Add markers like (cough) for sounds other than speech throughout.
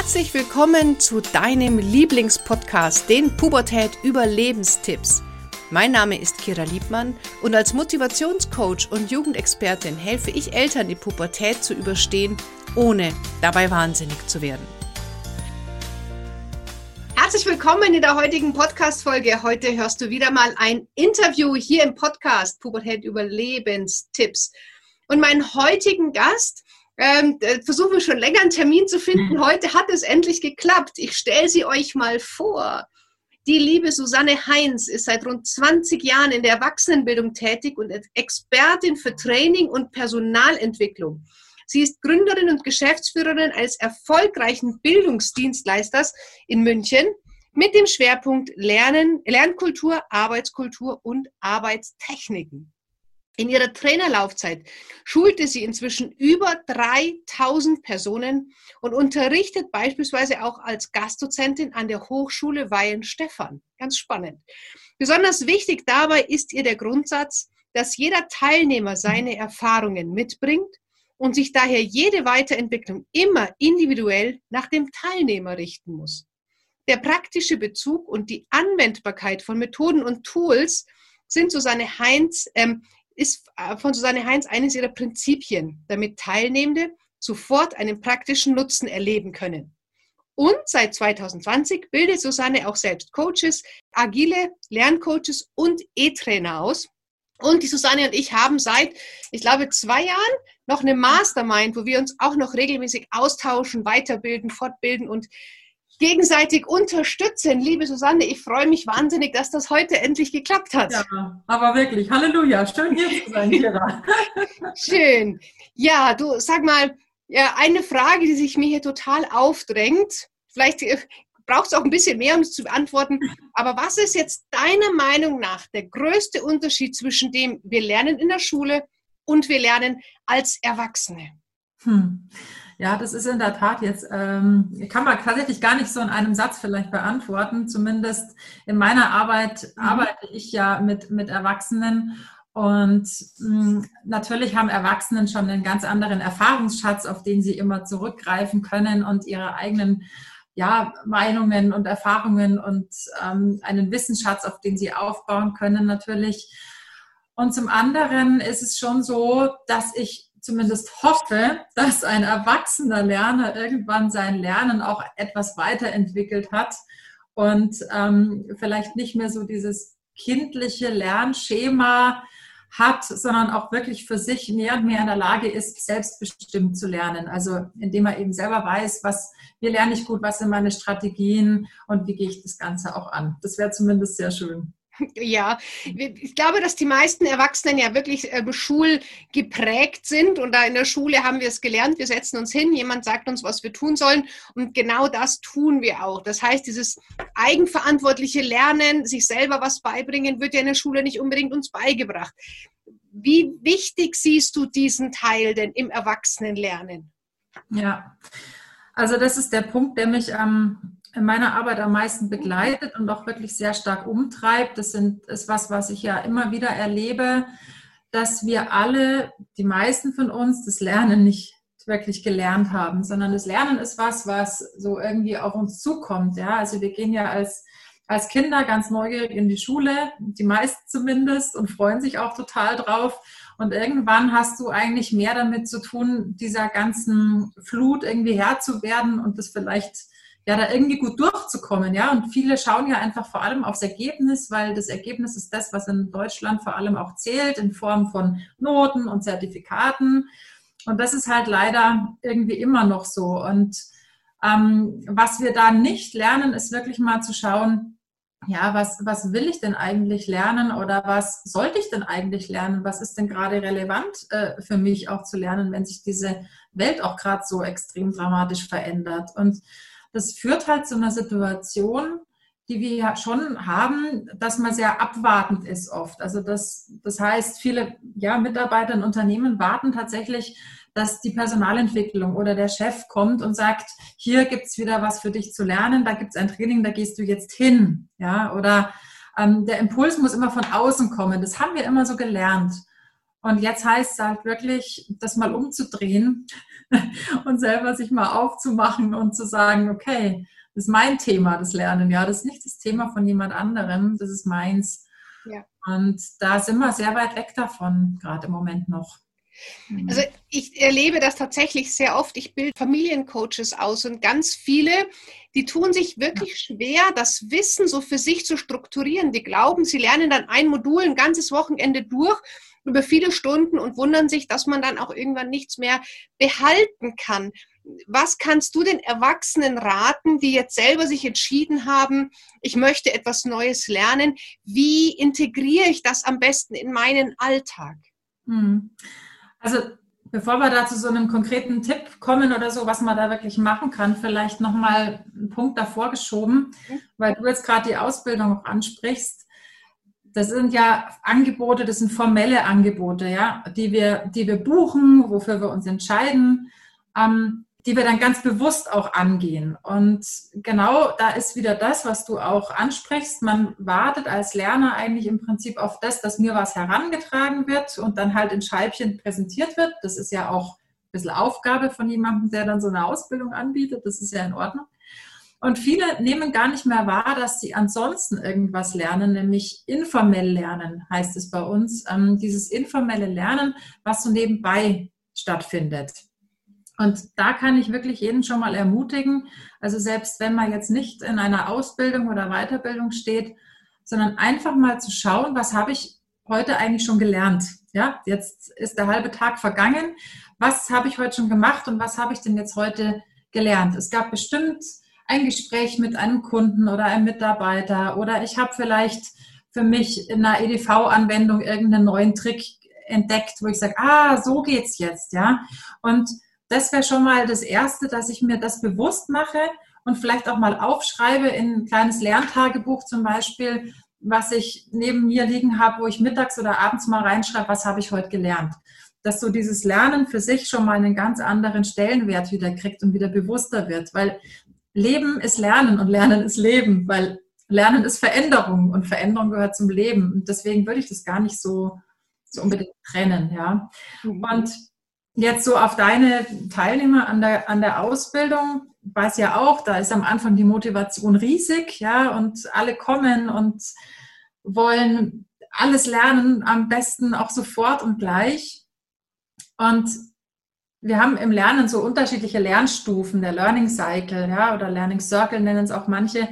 Herzlich willkommen zu deinem Lieblingspodcast, den Pubertät Überlebenstipps. Mein Name ist Kira Liebmann und als Motivationscoach und Jugendexpertin helfe ich Eltern, die Pubertät zu überstehen, ohne dabei wahnsinnig zu werden. Herzlich willkommen in der heutigen Podcast-Folge. Heute hörst du wieder mal ein Interview hier im Podcast Pubertät Überlebenstipps. Und meinen heutigen Gast ähm, versuchen wir schon länger einen Termin zu finden. Mhm. Heute hat es endlich geklappt. Ich stelle sie euch mal vor. Die liebe Susanne Heinz ist seit rund 20 Jahren in der Erwachsenenbildung tätig und Expertin für Training und Personalentwicklung. Sie ist Gründerin und Geschäftsführerin eines erfolgreichen Bildungsdienstleisters in München mit dem Schwerpunkt Lernen, Lernkultur, Arbeitskultur und Arbeitstechniken. In ihrer Trainerlaufzeit schulte sie inzwischen über 3000 Personen und unterrichtet beispielsweise auch als Gastdozentin an der Hochschule Weihenstephan. Ganz spannend. Besonders wichtig dabei ist ihr der Grundsatz, dass jeder Teilnehmer seine Erfahrungen mitbringt und sich daher jede Weiterentwicklung immer individuell nach dem Teilnehmer richten muss. Der praktische Bezug und die Anwendbarkeit von Methoden und Tools sind Susanne Heinz ähm, ist äh, von Susanne Heinz eines ihrer Prinzipien, damit Teilnehmende sofort einen praktischen Nutzen erleben können. Und seit 2020 bildet Susanne auch selbst Coaches, agile Lerncoaches und E-Trainer aus. Und die Susanne und ich haben seit, ich glaube, zwei Jahren noch eine Mastermind, wo wir uns auch noch regelmäßig austauschen, weiterbilden, fortbilden und gegenseitig unterstützen. Liebe Susanne, ich freue mich wahnsinnig, dass das heute endlich geklappt hat. Ja, aber wirklich, Halleluja, schön hier zu sein, Kira. (laughs) schön. Ja, du sag mal, ja, eine Frage, die sich mir hier total aufdrängt. Vielleicht äh, braucht es auch ein bisschen mehr, um es zu beantworten. Aber was ist jetzt deiner Meinung nach der größte Unterschied zwischen dem, wir lernen in der Schule und wir lernen als Erwachsene? Hm. Ja, das ist in der Tat jetzt, ähm, kann man tatsächlich gar nicht so in einem Satz vielleicht beantworten. Zumindest in meiner Arbeit mhm. arbeite ich ja mit, mit Erwachsenen und mh, hm, natürlich haben Erwachsenen schon einen ganz anderen Erfahrungsschatz, auf den sie immer zurückgreifen können und ihre eigenen ja, Meinungen und Erfahrungen und ähm, einen Wissensschatz, auf den sie aufbauen können natürlich. Und zum anderen ist es schon so, dass ich zumindest hoffe, dass ein erwachsener Lerner irgendwann sein Lernen auch etwas weiterentwickelt hat und ähm, vielleicht nicht mehr so dieses kindliche Lernschema hat, sondern auch wirklich für sich mehr und mehr in der Lage ist, selbstbestimmt zu lernen. Also indem er eben selber weiß, was, wie lerne ich gut, was sind meine Strategien und wie gehe ich das Ganze auch an. Das wäre zumindest sehr schön. Ja, ich glaube, dass die meisten Erwachsenen ja wirklich äh, schulgeprägt sind und da in der Schule haben wir es gelernt, wir setzen uns hin, jemand sagt uns, was wir tun sollen und genau das tun wir auch. Das heißt, dieses eigenverantwortliche Lernen, sich selber was beibringen, wird ja in der Schule nicht unbedingt uns beigebracht. Wie wichtig siehst du diesen Teil denn im Erwachsenenlernen? Ja, also das ist der Punkt, der mich am in meiner Arbeit am meisten begleitet und auch wirklich sehr stark umtreibt. Das sind, ist was, was ich ja immer wieder erlebe, dass wir alle, die meisten von uns, das Lernen nicht wirklich gelernt haben, sondern das Lernen ist was, was so irgendwie auf uns zukommt. Ja, also wir gehen ja als, als Kinder ganz neugierig in die Schule, die meisten zumindest, und freuen sich auch total drauf. Und irgendwann hast du eigentlich mehr damit zu tun, dieser ganzen Flut irgendwie Herr zu werden und das vielleicht ja, da irgendwie gut durchzukommen, ja. Und viele schauen ja einfach vor allem aufs Ergebnis, weil das Ergebnis ist das, was in Deutschland vor allem auch zählt, in Form von Noten und Zertifikaten. Und das ist halt leider irgendwie immer noch so. Und ähm, was wir da nicht lernen, ist wirklich mal zu schauen, ja, was, was will ich denn eigentlich lernen oder was sollte ich denn eigentlich lernen? Was ist denn gerade relevant äh, für mich auch zu lernen, wenn sich diese Welt auch gerade so extrem dramatisch verändert? Und das führt halt zu einer Situation, die wir ja schon haben, dass man sehr abwartend ist oft. Also das, das heißt, viele ja, Mitarbeiter in Unternehmen warten tatsächlich, dass die Personalentwicklung oder der Chef kommt und sagt, hier gibt's wieder was für dich zu lernen, da gibt's ein Training, da gehst du jetzt hin. Ja, oder ähm, der Impuls muss immer von außen kommen. Das haben wir immer so gelernt. Und jetzt heißt es halt wirklich, das mal umzudrehen (laughs) und selber sich mal aufzumachen und zu sagen, okay, das ist mein Thema, das Lernen. Ja, das ist nicht das Thema von jemand anderem, das ist meins. Ja. Und da sind wir sehr weit weg davon, gerade im Moment noch. Mhm. Also ich erlebe das tatsächlich sehr oft. Ich bilde Familiencoaches aus und ganz viele, die tun sich wirklich schwer, das Wissen so für sich zu strukturieren. Die glauben, sie lernen dann ein Modul ein ganzes Wochenende durch über viele Stunden und wundern sich, dass man dann auch irgendwann nichts mehr behalten kann. Was kannst du den Erwachsenen raten, die jetzt selber sich entschieden haben, ich möchte etwas Neues lernen? Wie integriere ich das am besten in meinen Alltag? Hm. Also bevor wir da zu so einem konkreten Tipp kommen oder so, was man da wirklich machen kann, vielleicht nochmal einen Punkt davor geschoben, mhm. weil du jetzt gerade die Ausbildung auch ansprichst. Das sind ja Angebote, das sind formelle Angebote, ja, die wir, die wir buchen, wofür wir uns entscheiden. Ähm, die wir dann ganz bewusst auch angehen. Und genau da ist wieder das, was du auch ansprichst. Man wartet als Lerner eigentlich im Prinzip auf das, dass mir was herangetragen wird und dann halt in Scheibchen präsentiert wird. Das ist ja auch ein bisschen Aufgabe von jemandem, der dann so eine Ausbildung anbietet. Das ist ja in Ordnung. Und viele nehmen gar nicht mehr wahr, dass sie ansonsten irgendwas lernen, nämlich informell lernen, heißt es bei uns. Ähm, dieses informelle Lernen, was so nebenbei stattfindet. Und da kann ich wirklich jeden schon mal ermutigen, also selbst wenn man jetzt nicht in einer Ausbildung oder Weiterbildung steht, sondern einfach mal zu schauen, was habe ich heute eigentlich schon gelernt? Ja, jetzt ist der halbe Tag vergangen. Was habe ich heute schon gemacht und was habe ich denn jetzt heute gelernt? Es gab bestimmt ein Gespräch mit einem Kunden oder einem Mitarbeiter oder ich habe vielleicht für mich in einer EDV-Anwendung irgendeinen neuen Trick entdeckt, wo ich sage, ah, so geht's jetzt, ja. Und das wäre schon mal das Erste, dass ich mir das bewusst mache und vielleicht auch mal aufschreibe in ein kleines Lerntagebuch zum Beispiel, was ich neben mir liegen habe, wo ich mittags oder abends mal reinschreibe, was habe ich heute gelernt. Dass so dieses Lernen für sich schon mal einen ganz anderen Stellenwert wieder kriegt und wieder bewusster wird, weil Leben ist Lernen und Lernen ist Leben, weil Lernen ist Veränderung und Veränderung gehört zum Leben. Und deswegen würde ich das gar nicht so, so unbedingt trennen, ja. Mhm. Und Jetzt so auf deine Teilnehmer an der, an der Ausbildung, weiß ja auch, da ist am Anfang die Motivation riesig, ja, und alle kommen und wollen alles lernen, am besten auch sofort und gleich. Und wir haben im Lernen so unterschiedliche Lernstufen, der Learning Cycle, ja, oder Learning Circle nennen es auch manche.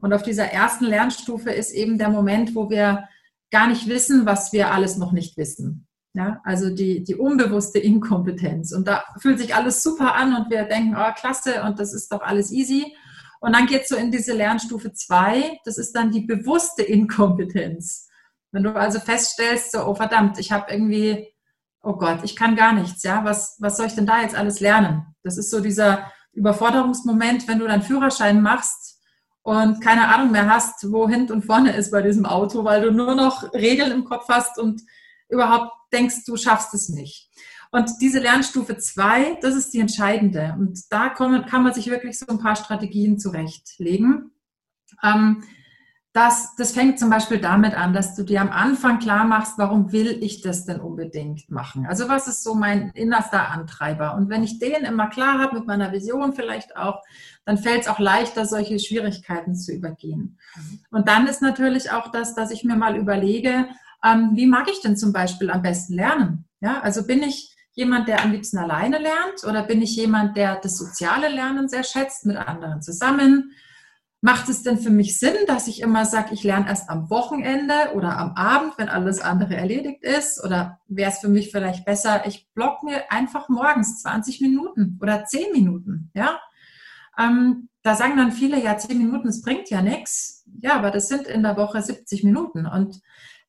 Und auf dieser ersten Lernstufe ist eben der Moment, wo wir gar nicht wissen, was wir alles noch nicht wissen. Ja, also die, die unbewusste Inkompetenz. Und da fühlt sich alles super an und wir denken, oh, klasse, und das ist doch alles easy. Und dann geht es so in diese Lernstufe 2, das ist dann die bewusste Inkompetenz. Wenn du also feststellst, so, oh verdammt, ich habe irgendwie, oh Gott, ich kann gar nichts, ja, was, was soll ich denn da jetzt alles lernen? Das ist so dieser Überforderungsmoment, wenn du deinen Führerschein machst und keine Ahnung mehr hast, wo hinten und vorne ist bei diesem Auto, weil du nur noch Regeln im Kopf hast und überhaupt denkst, du schaffst es nicht. Und diese Lernstufe 2, das ist die entscheidende. Und da kann man sich wirklich so ein paar Strategien zurechtlegen. Ähm, das, das fängt zum Beispiel damit an, dass du dir am Anfang klar machst, warum will ich das denn unbedingt machen? Also was ist so mein innerster Antreiber? Und wenn ich den immer klar habe, mit meiner Vision vielleicht auch, dann fällt es auch leichter, solche Schwierigkeiten zu übergehen. Mhm. Und dann ist natürlich auch das, dass ich mir mal überlege, ähm, wie mag ich denn zum Beispiel am besten lernen? Ja, also bin ich jemand, der am liebsten alleine lernt oder bin ich jemand, der das soziale Lernen sehr schätzt, mit anderen zusammen? Macht es denn für mich Sinn, dass ich immer sage, ich lerne erst am Wochenende oder am Abend, wenn alles andere erledigt ist? Oder wäre es für mich vielleicht besser, ich block mir einfach morgens 20 Minuten oder 10 Minuten? Ja, ähm, da sagen dann viele, ja, 10 Minuten, das bringt ja nichts. Ja, aber das sind in der Woche 70 Minuten. Und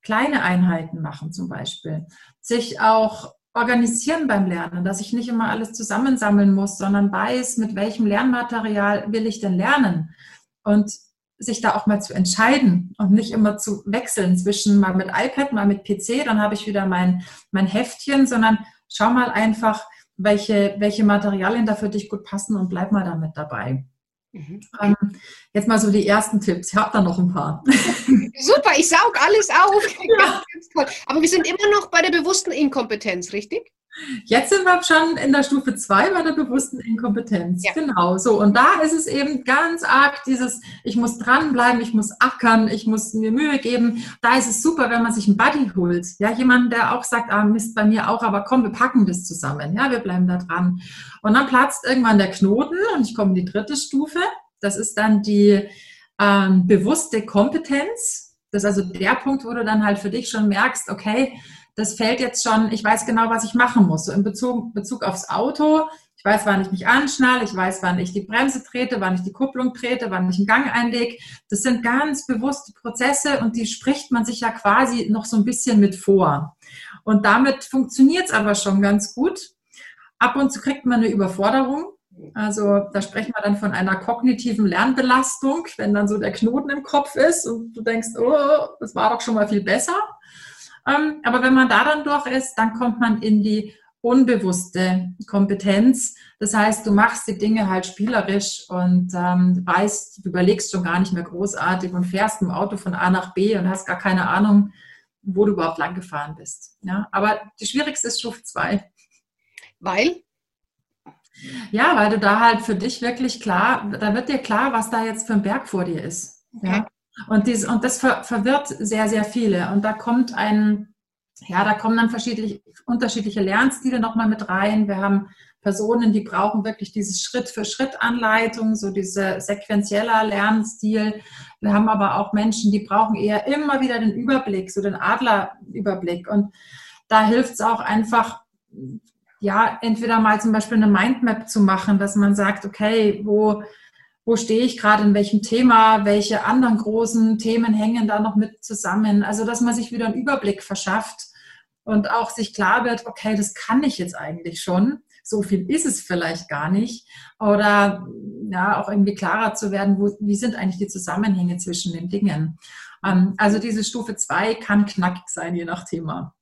kleine Einheiten machen zum Beispiel, sich auch organisieren beim Lernen, dass ich nicht immer alles zusammensammeln muss, sondern weiß, mit welchem Lernmaterial will ich denn lernen und sich da auch mal zu entscheiden und nicht immer zu wechseln zwischen mal mit iPad, mal mit PC, dann habe ich wieder mein, mein Heftchen, sondern schau mal einfach, welche, welche Materialien da für dich gut passen und bleib mal damit dabei. Mhm. Ähm, jetzt mal so die ersten Tipps. Ich habe da noch ein paar. (laughs) Super, ich saug alles auf. (laughs) Ja. Aber wir sind immer noch bei der bewussten Inkompetenz, richtig? Jetzt sind wir schon in der Stufe 2 bei der bewussten Inkompetenz. Ja. Genau, so. Und da ist es eben ganz arg dieses, ich muss dranbleiben, ich muss ackern, ich muss mir Mühe geben. Da ist es super, wenn man sich einen Buddy holt. Ja, jemand, der auch sagt, ah, Mist, bei mir auch, aber komm, wir packen das zusammen. Ja, wir bleiben da dran. Und dann platzt irgendwann der Knoten und ich komme in die dritte Stufe. Das ist dann die ähm, bewusste Kompetenz. Das ist also der Punkt, wo du dann halt für dich schon merkst, okay, das fällt jetzt schon, ich weiß genau, was ich machen muss. So in Bezug, Bezug aufs Auto, ich weiß, wann ich mich anschnall, ich weiß, wann ich die Bremse trete, wann ich die Kupplung trete, wann ich einen Gang einlege. Das sind ganz bewusste Prozesse und die spricht man sich ja quasi noch so ein bisschen mit vor. Und damit funktioniert es aber schon ganz gut. Ab und zu kriegt man eine Überforderung. Also da sprechen wir dann von einer kognitiven Lernbelastung, wenn dann so der Knoten im Kopf ist und du denkst, oh, das war doch schon mal viel besser. Ähm, aber wenn man da dann durch ist, dann kommt man in die unbewusste Kompetenz. Das heißt, du machst die Dinge halt spielerisch und ähm, weißt, du überlegst schon gar nicht mehr großartig und fährst im Auto von A nach B und hast gar keine Ahnung, wo du überhaupt lang gefahren bist. Ja, aber die schwierigste ist Stufe 2. Weil? Ja, weil du da halt für dich wirklich klar, da wird dir klar, was da jetzt für ein Berg vor dir ist. Okay. Ja? Und, dies, und das ver, verwirrt sehr, sehr viele. Und da kommt ein, ja, da kommen dann verschiedene, unterschiedliche Lernstile nochmal mit rein. Wir haben Personen, die brauchen wirklich dieses Schritt-für-Schritt-Anleitung, so diese sequenzieller Lernstil. Wir haben aber auch Menschen, die brauchen eher immer wieder den Überblick, so den Adlerüberblick. Und da hilft es auch einfach, ja, entweder mal zum Beispiel eine Mindmap zu machen, dass man sagt, okay, wo, wo stehe ich gerade in welchem Thema, welche anderen großen Themen hängen da noch mit zusammen. Also, dass man sich wieder einen Überblick verschafft und auch sich klar wird, okay, das kann ich jetzt eigentlich schon. So viel ist es vielleicht gar nicht. Oder ja, auch irgendwie klarer zu werden, wo, wie sind eigentlich die Zusammenhänge zwischen den Dingen. Ähm, also diese Stufe 2 kann knackig sein, je nach Thema.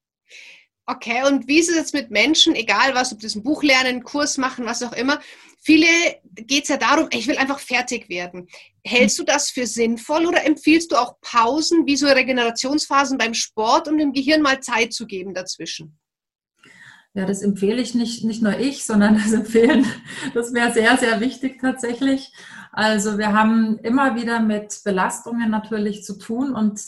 Okay, und wie ist es jetzt mit Menschen, egal was, ob das ein Buch lernen, einen Kurs machen, was auch immer, viele geht es ja darum, ich will einfach fertig werden. Hältst du das für sinnvoll oder empfiehlst du auch Pausen, wie so Regenerationsphasen beim Sport, um dem Gehirn mal Zeit zu geben dazwischen? Ja, das empfehle ich nicht, nicht nur ich, sondern das empfehlen, das wäre sehr, sehr wichtig tatsächlich. Also wir haben immer wieder mit Belastungen natürlich zu tun und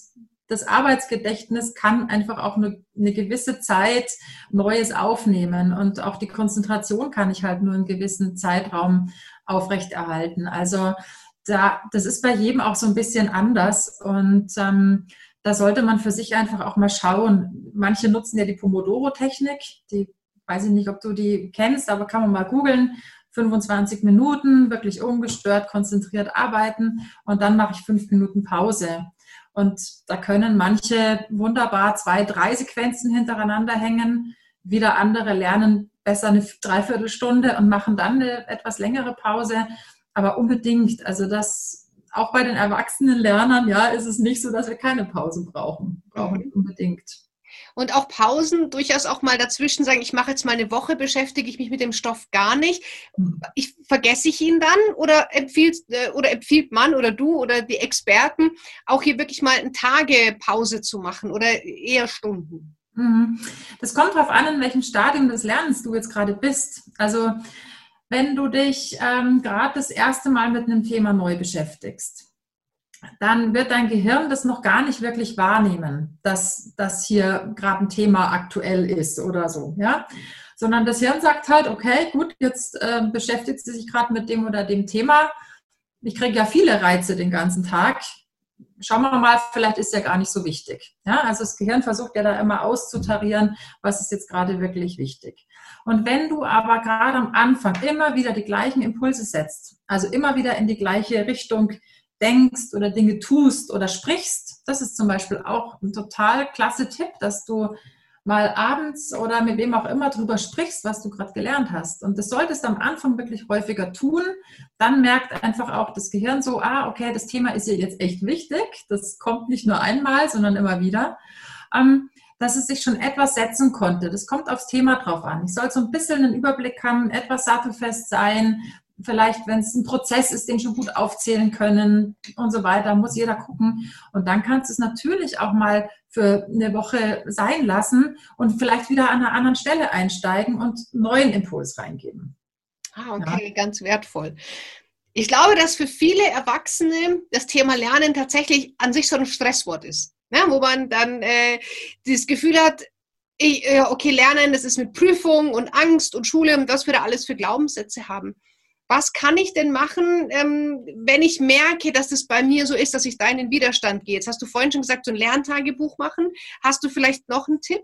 das Arbeitsgedächtnis kann einfach auch eine, eine, gewisse Zeit Neues aufnehmen und auch die Konzentration kann ich halt nur einen gewissen Zeitraum aufrechterhalten. Also da, das ist bei jedem auch so ein bisschen anders und ähm, da sollte man für sich einfach auch mal schauen. Manche nutzen ja die Pomodoro-Technik, die weiß ich nicht, ob du die kennst, aber kann man mal googeln. 25 Minuten, wirklich ungestört, konzentriert arbeiten und dann mache ich fünf Minuten Pause. Und da können manche wunderbar zwei, drei Sequenzen hintereinander hängen. Wieder andere lernen besser eine Dreiviertelstunde und machen dann eine etwas längere Pause. Aber unbedingt, also das auch bei den erwachsenen Lernern, ja, ist es nicht so, dass wir keine Pause brauchen. Brauchen mhm. unbedingt und auch Pausen durchaus auch mal dazwischen sagen, ich mache jetzt mal eine Woche, beschäftige ich mich mit dem Stoff gar nicht. Hm. Ich, vergesse ich ihn dann oder empfiehlt, äh, oder empfiehlt man oder du oder die Experten auch hier wirklich mal eine Tagepause zu machen oder eher Stunden? Mhm. Das kommt darauf an, in welchem Stadium des Lernens du jetzt gerade bist. Also wenn du dich ähm, gerade das erste Mal mit einem Thema neu beschäftigst, dann wird dein Gehirn das noch gar nicht wirklich wahrnehmen, dass das hier gerade ein Thema aktuell ist oder so, ja. Sondern das Hirn sagt halt, okay, gut, jetzt äh, beschäftigt sie sich gerade mit dem oder dem Thema. Ich kriege ja viele Reize den ganzen Tag. Schauen wir mal, vielleicht ist ja gar nicht so wichtig. Ja, also das Gehirn versucht ja da immer auszutarieren, was ist jetzt gerade wirklich wichtig. Und wenn du aber gerade am Anfang immer wieder die gleichen Impulse setzt, also immer wieder in die gleiche Richtung denkst oder Dinge tust oder sprichst. Das ist zum Beispiel auch ein total klasse Tipp, dass du mal abends oder mit wem auch immer drüber sprichst, was du gerade gelernt hast. Und das solltest du am Anfang wirklich häufiger tun. Dann merkt einfach auch das Gehirn so, ah, okay, das Thema ist hier jetzt echt wichtig. Das kommt nicht nur einmal, sondern immer wieder. Ähm, dass es sich schon etwas setzen konnte. Das kommt aufs Thema drauf an. Ich soll so ein bisschen einen Überblick haben, etwas sattelfest sein, vielleicht, wenn es ein Prozess ist, den schon gut aufzählen können und so weiter, muss jeder gucken. Und dann kannst du es natürlich auch mal für eine Woche sein lassen und vielleicht wieder an einer anderen Stelle einsteigen und neuen Impuls reingeben. Ah, okay, ja. ganz wertvoll. Ich glaube, dass für viele Erwachsene das Thema Lernen tatsächlich an sich so ein Stresswort ist. Ja, wo man dann äh, das Gefühl hat, ich, äh, okay, Lernen, das ist mit Prüfung und Angst und Schule und was wir da alles für Glaubenssätze haben. Was kann ich denn machen, ähm, wenn ich merke, dass es bei mir so ist, dass ich da in den Widerstand gehe? Jetzt hast du vorhin schon gesagt, so ein Lerntagebuch machen. Hast du vielleicht noch einen Tipp?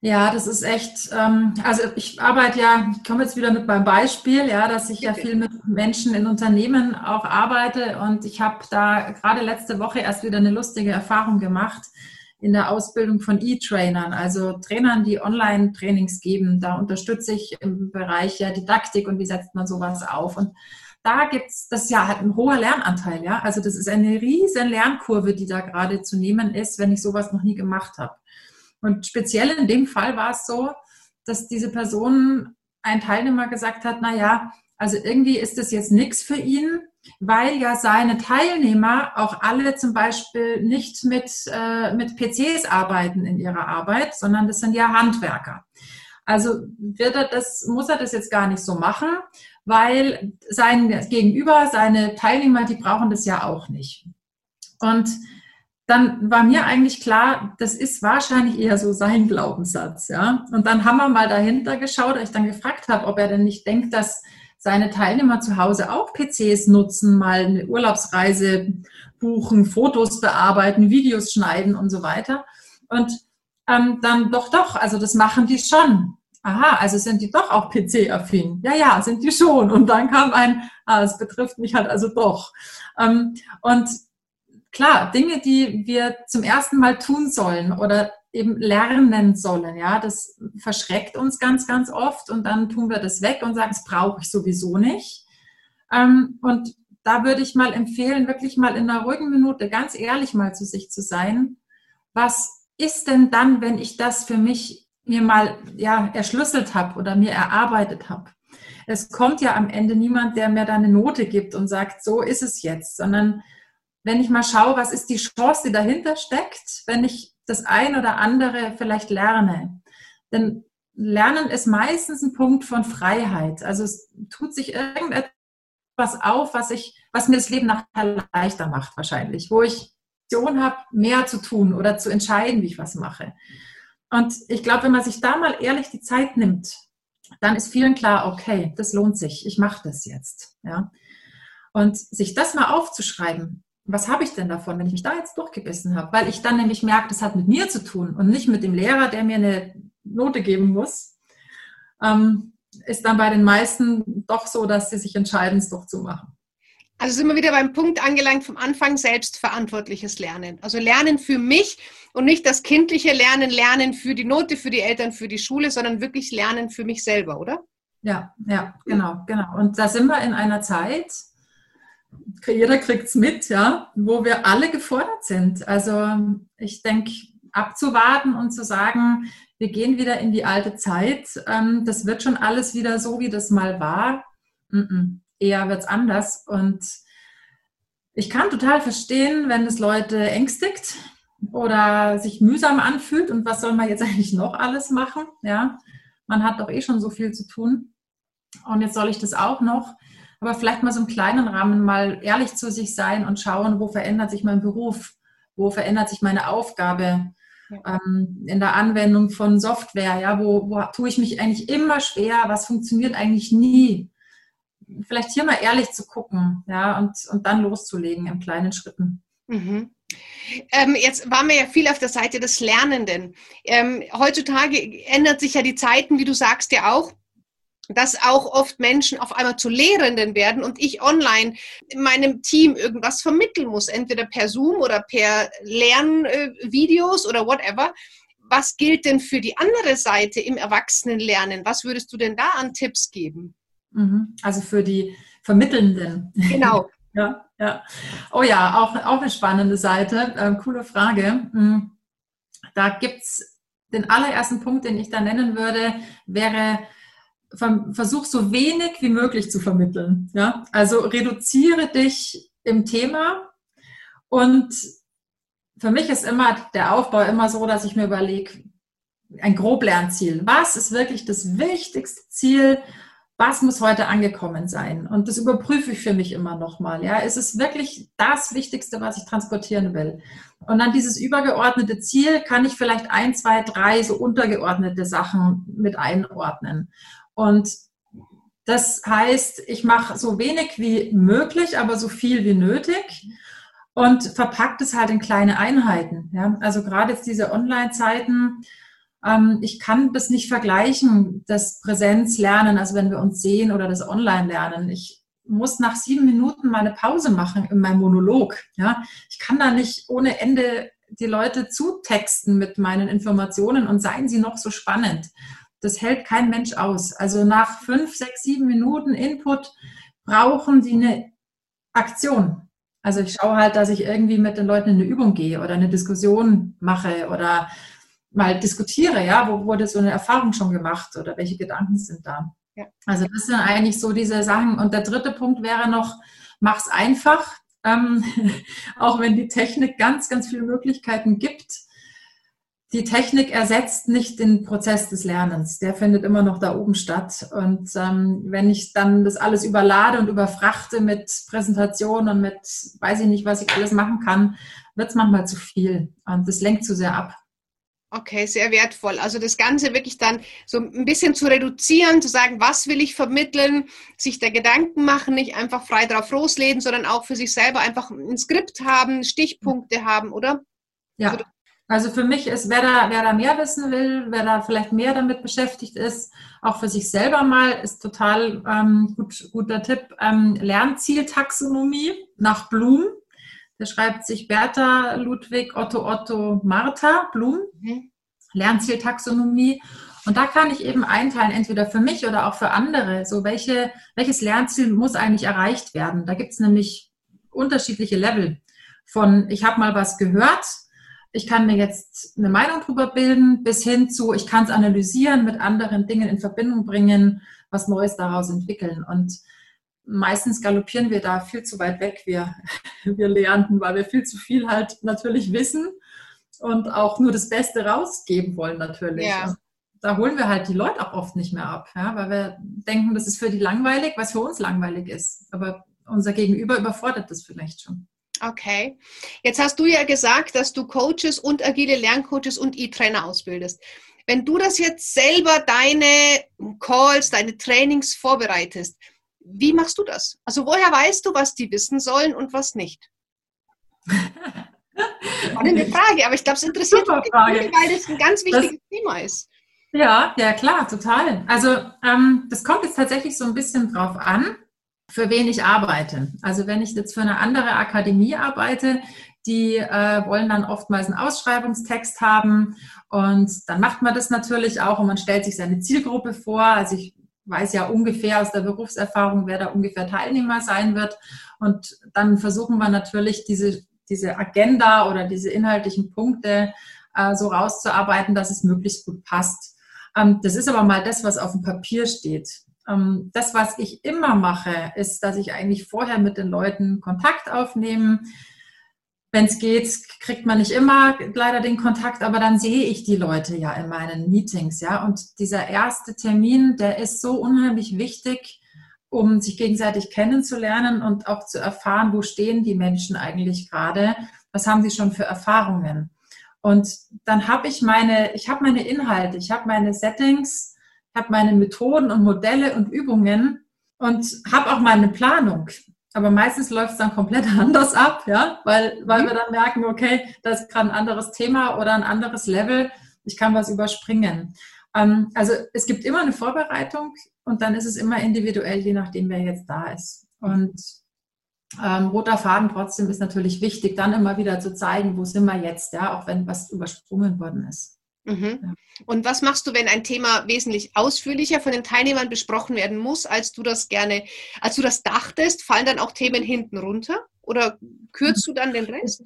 Ja, das ist echt, ähm, also ich arbeite ja, ich komme jetzt wieder mit meinem Beispiel, ja, dass ich ja viel mit Menschen in Unternehmen auch arbeite und ich habe da gerade letzte Woche erst wieder eine lustige Erfahrung gemacht in der Ausbildung von E-Trainern, also Trainern, die Online-Trainings geben. Da unterstütze ich im Bereich ja Didaktik und wie setzt man sowas auf. Und da gibt's, das ja halt ein hoher Lernanteil, ja. Also das ist eine riesen Lernkurve, die da gerade zu nehmen ist, wenn ich sowas noch nie gemacht habe. Und speziell in dem Fall war es so, dass diese Person, ein Teilnehmer gesagt hat, na ja, also irgendwie ist das jetzt nichts für ihn, weil ja seine Teilnehmer auch alle zum Beispiel nicht mit, äh, mit PCs arbeiten in ihrer Arbeit, sondern das sind ja Handwerker. Also wird er das, muss er das jetzt gar nicht so machen, weil sein Gegenüber, seine Teilnehmer, die brauchen das ja auch nicht. Und dann war mir eigentlich klar, das ist wahrscheinlich eher so sein Glaubenssatz, ja. Und dann haben wir mal dahinter geschaut, als ich dann gefragt habe, ob er denn nicht denkt, dass seine Teilnehmer zu Hause auch PCs nutzen, mal eine Urlaubsreise buchen, Fotos bearbeiten, Videos schneiden und so weiter. Und ähm, dann doch, doch, also das machen die schon. Aha, also sind die doch auch PC-affin. Ja, ja, sind die schon. Und dann kam ein, ah, es betrifft mich halt also doch. Ähm, und klar, Dinge, die wir zum ersten Mal tun sollen oder eben lernen sollen, ja, das verschreckt uns ganz, ganz oft und dann tun wir das weg und sagen, das brauche ich sowieso nicht. Ähm, und da würde ich mal empfehlen, wirklich mal in einer ruhigen Minute ganz ehrlich mal zu sich zu sein. Was ist denn dann, wenn ich das für mich mir mal ja erschlüsselt habe oder mir erarbeitet habe? Es kommt ja am Ende niemand, der mir da eine Note gibt und sagt, so ist es jetzt, sondern wenn ich mal schaue, was ist die Chance, die dahinter steckt, wenn ich das ein oder andere vielleicht lerne. Denn Lernen ist meistens ein Punkt von Freiheit. Also es tut sich irgendetwas auf, was ich, was mir das Leben nachher leichter macht wahrscheinlich, wo ich Option habe, mehr zu tun oder zu entscheiden, wie ich was mache. Und ich glaube, wenn man sich da mal ehrlich die Zeit nimmt, dann ist vielen klar, okay, das lohnt sich, ich mache das jetzt. Ja? Und sich das mal aufzuschreiben, was habe ich denn davon, wenn ich mich da jetzt durchgebissen habe? Weil ich dann nämlich merke, das hat mit mir zu tun und nicht mit dem Lehrer, der mir eine Note geben muss, ähm, ist dann bei den meisten doch so, dass sie sich entscheiden, es doch zu machen. Also sind wir wieder beim Punkt angelangt vom Anfang selbstverantwortliches Lernen. Also Lernen für mich und nicht das kindliche Lernen, Lernen für die Note, für die Eltern, für die Schule, sondern wirklich Lernen für mich selber, oder? Ja, ja, genau, genau. Und da sind wir in einer Zeit, jeder kriegt es mit, ja, wo wir alle gefordert sind. Also ich denke, abzuwarten und zu sagen, wir gehen wieder in die alte Zeit, ähm, das wird schon alles wieder so, wie das mal war. Mm -mm. Eher wird es anders. Und ich kann total verstehen, wenn es Leute ängstigt oder sich mühsam anfühlt und was soll man jetzt (laughs) eigentlich noch alles machen? Ja, man hat doch eh schon so viel zu tun. Und jetzt soll ich das auch noch aber vielleicht mal so im kleinen Rahmen mal ehrlich zu sich sein und schauen, wo verändert sich mein Beruf, wo verändert sich meine Aufgabe ja. ähm, in der Anwendung von Software, ja, wo, wo tue ich mich eigentlich immer schwer, was funktioniert eigentlich nie. Vielleicht hier mal ehrlich zu gucken, ja, und, und dann loszulegen in kleinen Schritten. Mhm. Ähm, jetzt waren wir ja viel auf der Seite des Lernenden. Ähm, heutzutage ändert sich ja die Zeiten, wie du sagst ja auch dass auch oft Menschen auf einmal zu Lehrenden werden und ich online meinem Team irgendwas vermitteln muss, entweder per Zoom oder per Lernvideos oder whatever. Was gilt denn für die andere Seite im Erwachsenenlernen? Was würdest du denn da an Tipps geben? Mhm. Also für die Vermittelnden. Genau. (laughs) ja, ja. Oh ja, auch, auch eine spannende Seite. Ähm, coole Frage. Mhm. Da gibt es den allerersten Punkt, den ich da nennen würde, wäre versuch so wenig wie möglich zu vermitteln. Ja? Also reduziere dich im Thema und für mich ist immer der Aufbau immer so, dass ich mir überlege, ein Groblernziel. Was ist wirklich das wichtigste Ziel? Was muss heute angekommen sein? Und das überprüfe ich für mich immer nochmal. Ja, ist es wirklich das Wichtigste, was ich transportieren will? Und dann dieses übergeordnete Ziel kann ich vielleicht ein, zwei, drei so untergeordnete Sachen mit einordnen. Und das heißt, ich mache so wenig wie möglich, aber so viel wie nötig und verpackt es halt in kleine Einheiten. Ja? Also gerade jetzt diese Online-Zeiten, ähm, ich kann das nicht vergleichen, das Präsenzlernen, also wenn wir uns sehen oder das Online-Lernen. Ich muss nach sieben Minuten meine Pause machen in meinem Monolog. Ja? Ich kann da nicht ohne Ende die Leute zutexten mit meinen Informationen und seien sie noch so spannend. Das hält kein Mensch aus. Also nach fünf, sechs, sieben Minuten Input brauchen die eine Aktion. Also ich schaue halt, dass ich irgendwie mit den Leuten in eine Übung gehe oder eine Diskussion mache oder mal diskutiere, ja, wo wurde so eine Erfahrung schon gemacht oder welche Gedanken sind da. Ja. Also das sind eigentlich so diese Sachen. Und der dritte Punkt wäre noch, mach's einfach. Ähm, (laughs) auch wenn die Technik ganz, ganz viele Möglichkeiten gibt, die Technik ersetzt nicht den Prozess des Lernens. Der findet immer noch da oben statt. Und ähm, wenn ich dann das alles überlade und überfrachte mit Präsentationen und mit, weiß ich nicht, was ich alles machen kann, wird es manchmal zu viel. Und das lenkt zu sehr ab. Okay, sehr wertvoll. Also das Ganze wirklich dann so ein bisschen zu reduzieren, zu sagen, was will ich vermitteln, sich der Gedanken machen, nicht einfach frei drauf loslegen, sondern auch für sich selber einfach ein Skript haben, Stichpunkte haben, oder? Ja, also also für mich ist, wer da, wer da mehr wissen will, wer da vielleicht mehr damit beschäftigt ist, auch für sich selber mal, ist total ähm, gut, guter Tipp. Ähm, Lernzieltaxonomie nach Blum. Der schreibt sich Bertha, Ludwig, Otto, Otto, Martha, Blum. Mhm. Lernzieltaxonomie. Und da kann ich eben einteilen, entweder für mich oder auch für andere. So welche, welches Lernziel muss eigentlich erreicht werden? Da gibt es nämlich unterschiedliche Level. Von ich habe mal was gehört, ich kann mir jetzt eine Meinung drüber bilden, bis hin zu, ich kann es analysieren, mit anderen Dingen in Verbindung bringen, was Neues daraus entwickeln. Und meistens galoppieren wir da viel zu weit weg, wir, (laughs) wir Lehrenden, weil wir viel zu viel halt natürlich wissen und auch nur das Beste rausgeben wollen natürlich. Ja. Da holen wir halt die Leute auch oft nicht mehr ab, ja, weil wir denken, das ist für die langweilig, was für uns langweilig ist. Aber unser Gegenüber überfordert das vielleicht schon. Okay. Jetzt hast du ja gesagt, dass du Coaches und agile Lerncoaches und E-Trainer ausbildest. Wenn du das jetzt selber deine Calls, deine Trainings vorbereitest, wie machst du das? Also woher weißt du, was die wissen sollen und was nicht? Eine (laughs) Frage, aber ich glaube, es interessiert mich, weil das ein ganz wichtiges das, Thema ist. Ja, ja klar, total. Also ähm, das kommt jetzt tatsächlich so ein bisschen drauf an für wen ich arbeite. Also wenn ich jetzt für eine andere Akademie arbeite, die äh, wollen dann oftmals einen Ausschreibungstext haben und dann macht man das natürlich auch und man stellt sich seine Zielgruppe vor. Also ich weiß ja ungefähr aus der Berufserfahrung, wer da ungefähr Teilnehmer sein wird und dann versuchen wir natürlich diese, diese Agenda oder diese inhaltlichen Punkte äh, so rauszuarbeiten, dass es möglichst gut passt. Ähm, das ist aber mal das, was auf dem Papier steht. Ähm, das, was ich immer mache, ist, dass ich eigentlich vorher mit den Leuten Kontakt aufnehme. Wenn es geht, kriegt man nicht immer leider den Kontakt, aber dann sehe ich die Leute ja in meinen Meetings, ja. Und dieser erste Termin, der ist so unheimlich wichtig, um sich gegenseitig kennenzulernen und auch zu erfahren, wo stehen die Menschen eigentlich gerade, was haben sie schon für Erfahrungen. Und dann habe ich meine, ich habe meine Inhalte, ich habe meine Settings, habe meine Methoden und Modelle und Übungen und habe auch meine Planung. Aber meistens läuft es dann komplett (laughs) anders ab, ja, weil, weil mhm. wir dann merken, okay, da ist gerade ein anderes Thema oder ein anderes Level, ich kann was überspringen. Ähm, also es gibt immer eine Vorbereitung und dann ist es immer individuell, je nachdem, wer jetzt da ist. Und ähm, roter Faden trotzdem ist natürlich wichtig, dann immer wieder zu zeigen, wo sind wir jetzt, ja, auch wenn was übersprungen worden ist. Mhm. Und was machst du, wenn ein Thema wesentlich ausführlicher von den Teilnehmern besprochen werden muss, als du das gerne, als du das dachtest? Fallen dann auch Themen hinten runter oder kürzt du dann den Rest?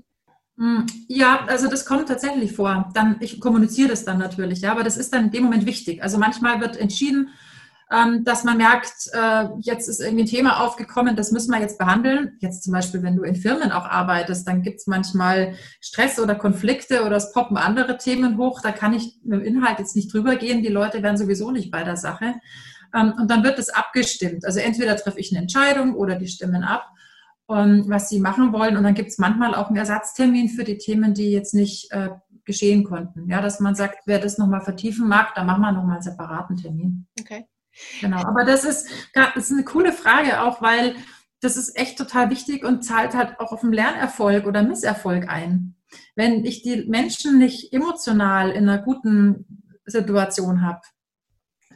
Hm, ja, also das kommt tatsächlich vor. Dann, ich kommuniziere das dann natürlich, ja, aber das ist dann in dem Moment wichtig. Also manchmal wird entschieden, ähm, dass man merkt, äh, jetzt ist irgendwie ein Thema aufgekommen, das müssen wir jetzt behandeln. Jetzt zum Beispiel, wenn du in Firmen auch arbeitest, dann gibt es manchmal Stress oder Konflikte oder es poppen andere Themen hoch. Da kann ich mit dem Inhalt jetzt nicht drüber gehen. Die Leute werden sowieso nicht bei der Sache. Ähm, und dann wird es abgestimmt. Also entweder treffe ich eine Entscheidung oder die stimmen ab, was sie machen wollen. Und dann gibt es manchmal auch einen Ersatztermin für die Themen, die jetzt nicht äh, geschehen konnten. Ja, dass man sagt, wer das nochmal vertiefen mag, dann machen wir nochmal einen separaten Termin. Okay. Genau, aber das ist, das ist eine coole Frage auch, weil das ist echt total wichtig und zahlt halt auch auf den Lernerfolg oder Misserfolg ein. Wenn ich die Menschen nicht emotional in einer guten Situation habe,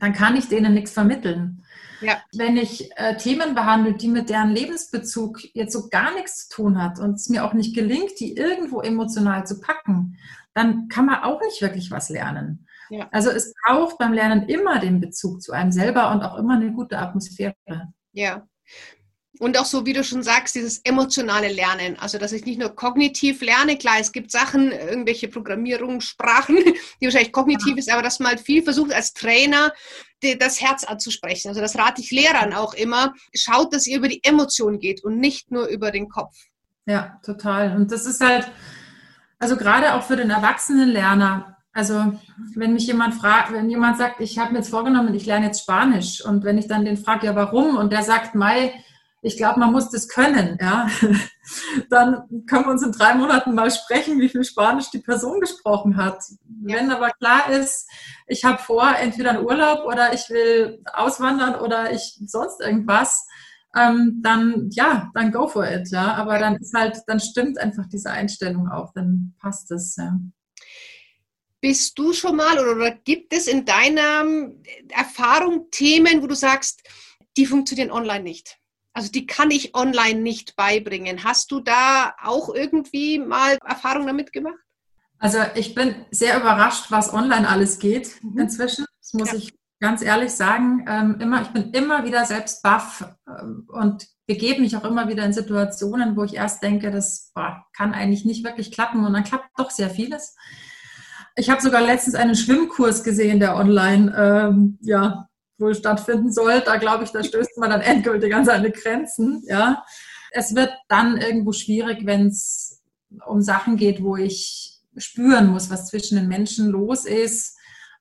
dann kann ich denen nichts vermitteln. Ja. Wenn ich äh, Themen behandle, die mit deren Lebensbezug jetzt so gar nichts zu tun hat und es mir auch nicht gelingt, die irgendwo emotional zu packen, dann kann man auch nicht wirklich was lernen. Ja. Also es braucht beim Lernen immer den Bezug zu einem selber und auch immer eine gute Atmosphäre. Ja. Und auch so, wie du schon sagst, dieses emotionale Lernen. Also, dass ich nicht nur kognitiv lerne. Klar, es gibt Sachen, irgendwelche Programmierungssprachen, (laughs) die wahrscheinlich kognitiv ja. ist, aber dass man halt viel versucht, als Trainer das Herz anzusprechen. Also, das rate ich Lehrern auch immer. Schaut, dass ihr über die Emotion geht und nicht nur über den Kopf. Ja, total. Und das ist halt, also gerade auch für den Erwachsenenlerner, also wenn mich jemand fragt, wenn jemand sagt, ich habe mir jetzt vorgenommen, ich lerne jetzt Spanisch und wenn ich dann den frage, ja warum und der sagt, Mai, ich glaube, man muss das können, ja, (laughs) dann können wir uns in drei Monaten mal sprechen, wie viel Spanisch die Person gesprochen hat. Ja. Wenn aber klar ist, ich habe vor, entweder einen Urlaub oder ich will auswandern oder ich sonst irgendwas, ähm, dann ja, dann go for it, ja. Aber dann ist halt, dann stimmt einfach diese Einstellung auch, dann passt es, ja. Bist du schon mal oder, oder gibt es in deiner Erfahrung Themen, wo du sagst, die funktionieren online nicht? Also die kann ich online nicht beibringen. Hast du da auch irgendwie mal Erfahrung damit gemacht? Also ich bin sehr überrascht, was online alles geht mhm. inzwischen. Das muss ja. ich ganz ehrlich sagen. Ähm, immer, ich bin immer wieder selbst baff ähm, und begebe mich auch immer wieder in Situationen, wo ich erst denke, das boah, kann eigentlich nicht wirklich klappen und dann klappt doch sehr vieles. Ich habe sogar letztens einen Schwimmkurs gesehen, der online ähm, ja, wohl stattfinden soll. Da glaube ich, da stößt man dann (laughs) endgültig an seine Grenzen. Ja. Es wird dann irgendwo schwierig, wenn es um Sachen geht, wo ich spüren muss, was zwischen den Menschen los ist.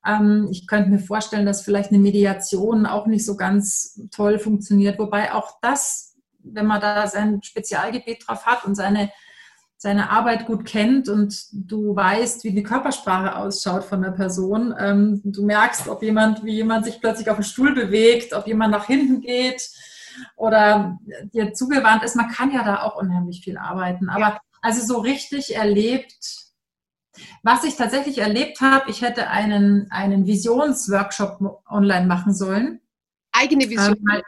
Ähm, ich könnte mir vorstellen, dass vielleicht eine Mediation auch nicht so ganz toll funktioniert, wobei auch das, wenn man da sein Spezialgebiet drauf hat und seine seine Arbeit gut kennt und du weißt, wie die Körpersprache ausschaut von der Person. Ähm, du merkst, ob jemand, wie jemand sich plötzlich auf den Stuhl bewegt, ob jemand nach hinten geht oder dir zugewandt ist. Man kann ja da auch unheimlich viel arbeiten. Aber also so richtig erlebt, was ich tatsächlich erlebt habe, ich hätte einen, einen Visionsworkshop online machen sollen. Eigene Vision? Ähm,